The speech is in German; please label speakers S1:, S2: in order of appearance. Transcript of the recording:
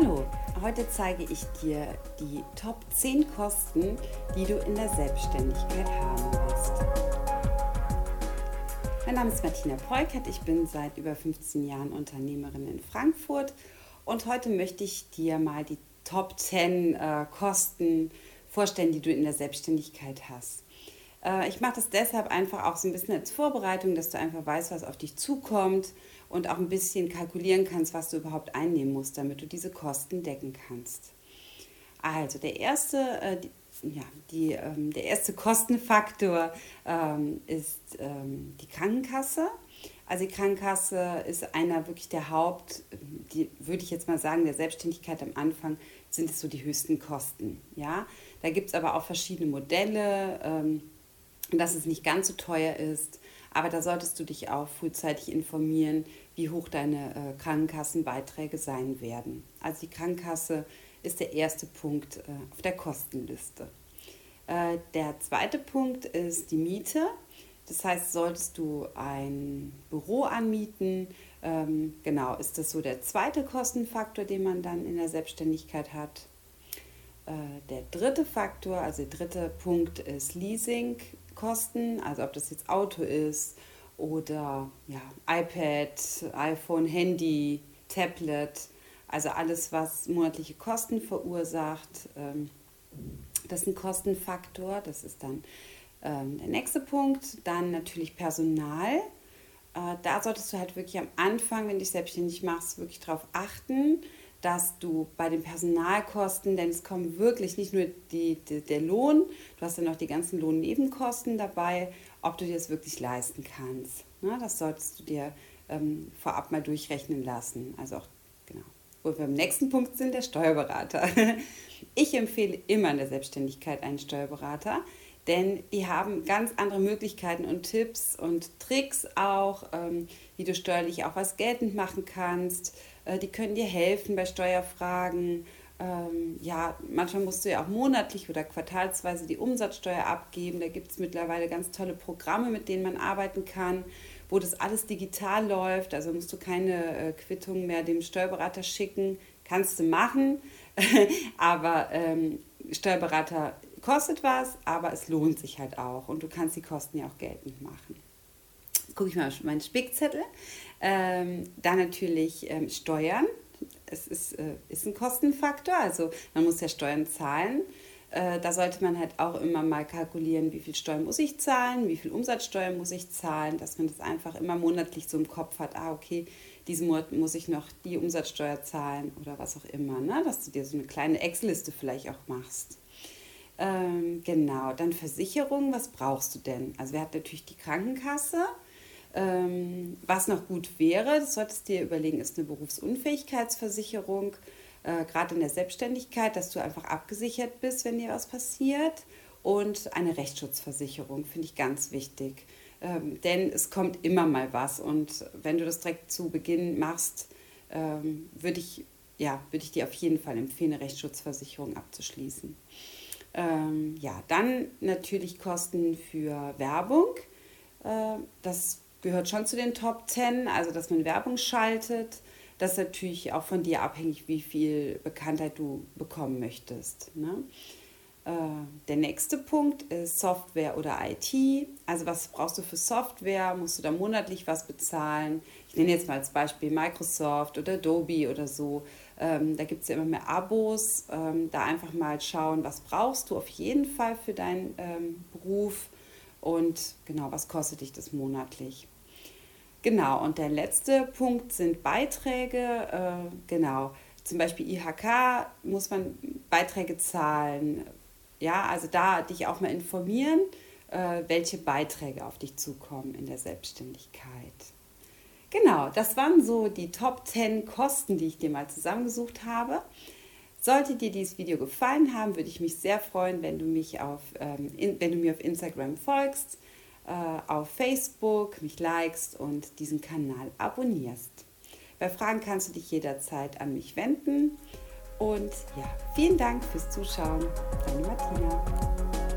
S1: Hallo, heute zeige ich dir die Top 10 Kosten, die du in der Selbstständigkeit haben wirst. Mein Name ist Martina Preukert, ich bin seit über 15 Jahren Unternehmerin in Frankfurt und heute möchte ich dir mal die Top 10 äh, Kosten vorstellen, die du in der Selbstständigkeit hast. Äh, ich mache das deshalb einfach auch so ein bisschen als Vorbereitung, dass du einfach weißt, was auf dich zukommt und auch ein bisschen kalkulieren kannst, was du überhaupt einnehmen musst, damit du diese Kosten decken kannst. Also der erste, äh, die, ja, die, ähm, der erste Kostenfaktor ähm, ist ähm, die Krankenkasse. Also die Krankenkasse ist einer wirklich der Haupt, die würde ich jetzt mal sagen, der Selbstständigkeit am Anfang sind es so die höchsten Kosten. Ja? Da gibt es aber auch verschiedene Modelle. Dass es nicht ganz so teuer ist. Aber da solltest du dich auch frühzeitig informieren, wie hoch deine äh, Krankenkassenbeiträge sein werden. Also die Krankenkasse ist der erste Punkt äh, auf der Kostenliste. Äh, der zweite Punkt ist die Miete. Das heißt, solltest du ein Büro anmieten, ähm, genau, ist das so der zweite Kostenfaktor, den man dann in der Selbstständigkeit hat. Äh, der dritte Faktor, also der dritte Punkt ist Leasing. Kosten, also ob das jetzt Auto ist oder ja, iPad, iPhone, Handy, Tablet, also alles, was monatliche Kosten verursacht, ähm, das ist ein Kostenfaktor, das ist dann ähm, der nächste Punkt. Dann natürlich Personal. Äh, da solltest du halt wirklich am Anfang, wenn du dich selbstständig machst, wirklich darauf achten, dass du bei den Personalkosten, denn es kommen wirklich nicht nur die, die, der Lohn, du hast ja noch die ganzen Lohnnebenkosten dabei, ob du dir das wirklich leisten kannst. Ne? Das solltest du dir ähm, vorab mal durchrechnen lassen. Also auch, genau. Wo wir im nächsten Punkt sind, der Steuerberater. Ich empfehle immer in der Selbstständigkeit einen Steuerberater, denn die haben ganz andere Möglichkeiten und Tipps und Tricks auch, ähm, wie du steuerlich auch was geltend machen kannst. Äh, die können dir helfen bei Steuerfragen. Ähm, ja, manchmal musst du ja auch monatlich oder quartalsweise die Umsatzsteuer abgeben. Da gibt es mittlerweile ganz tolle Programme, mit denen man arbeiten kann, wo das alles digital läuft. Also musst du keine äh, Quittung mehr dem Steuerberater schicken. Kannst du machen, aber ähm, Steuerberater kostet was, aber es lohnt sich halt auch und du kannst die Kosten ja auch geltend machen. Gucke ich mal auf meinen Spickzettel. Ähm, dann natürlich ähm, Steuern. Es ist, äh, ist ein Kostenfaktor, also man muss ja Steuern zahlen. Äh, da sollte man halt auch immer mal kalkulieren, wie viel Steuern muss ich zahlen, wie viel Umsatzsteuer muss ich zahlen, dass man das einfach immer monatlich so im Kopf hat, ah okay, diesen Monat muss ich noch die Umsatzsteuer zahlen oder was auch immer, ne? dass du dir so eine kleine Excel-Liste vielleicht auch machst. Ähm, genau, dann Versicherung, was brauchst du denn? Also wir hatten natürlich die Krankenkasse. Ähm, was noch gut wäre, das solltest du dir überlegen, ist eine Berufsunfähigkeitsversicherung, äh, gerade in der Selbstständigkeit, dass du einfach abgesichert bist, wenn dir was passiert. Und eine Rechtsschutzversicherung finde ich ganz wichtig. Ähm, denn es kommt immer mal was. Und wenn du das direkt zu Beginn machst, ähm, würde ich, ja, würd ich dir auf jeden Fall empfehlen, eine Rechtsschutzversicherung abzuschließen. Ähm, ja, dann natürlich Kosten für Werbung. Äh, das gehört schon zu den Top 10, also dass man Werbung schaltet. Das ist natürlich auch von dir abhängig, wie viel Bekanntheit du bekommen möchtest. Ne? Äh, der nächste Punkt ist Software oder IT. Also was brauchst du für Software? Musst du da monatlich was bezahlen? Ich nenne jetzt mal als Beispiel Microsoft oder Adobe oder so. Ähm, da gibt es ja immer mehr Abos. Ähm, da einfach mal schauen, was brauchst du auf jeden Fall für deinen ähm, Beruf und genau, was kostet dich das monatlich. Genau, und der letzte Punkt sind Beiträge. Äh, genau, zum Beispiel IHK muss man Beiträge zahlen. Ja, also da dich auch mal informieren, äh, welche Beiträge auf dich zukommen in der Selbstständigkeit. Genau, das waren so die Top 10 Kosten, die ich dir mal zusammengesucht habe. Sollte dir dieses Video gefallen haben, würde ich mich sehr freuen, wenn du, mich auf, ähm, in, wenn du mir auf Instagram folgst, äh, auf Facebook mich likest und diesen Kanal abonnierst. Bei Fragen kannst du dich jederzeit an mich wenden. Und ja, vielen Dank fürs Zuschauen. Deine Martina.